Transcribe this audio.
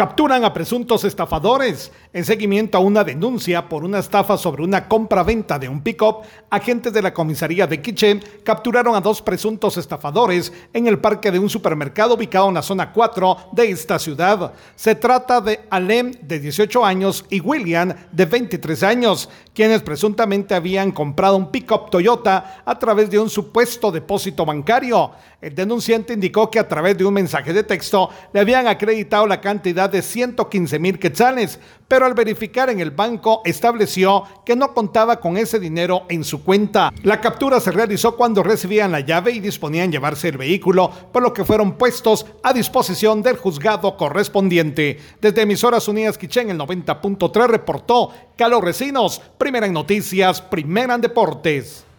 Capturan a presuntos estafadores. En seguimiento a una denuncia por una estafa sobre una compra-venta de un pick-up, agentes de la comisaría de Quiché capturaron a dos presuntos estafadores en el parque de un supermercado ubicado en la zona 4 de esta ciudad. Se trata de Alem, de 18 años, y William, de 23 años, quienes presuntamente habían comprado un pick-up Toyota a través de un supuesto depósito bancario. El denunciante indicó que a través de un mensaje de texto le habían acreditado la de 115 mil quetzales, pero al verificar en el banco estableció que no contaba con ese dinero en su cuenta. La captura se realizó cuando recibían la llave y disponían llevarse el vehículo, por lo que fueron puestos a disposición del juzgado correspondiente. Desde Emisoras Unidas Quichén, el 90.3 reportó Carlos Recinos, primera en noticias, primera en deportes.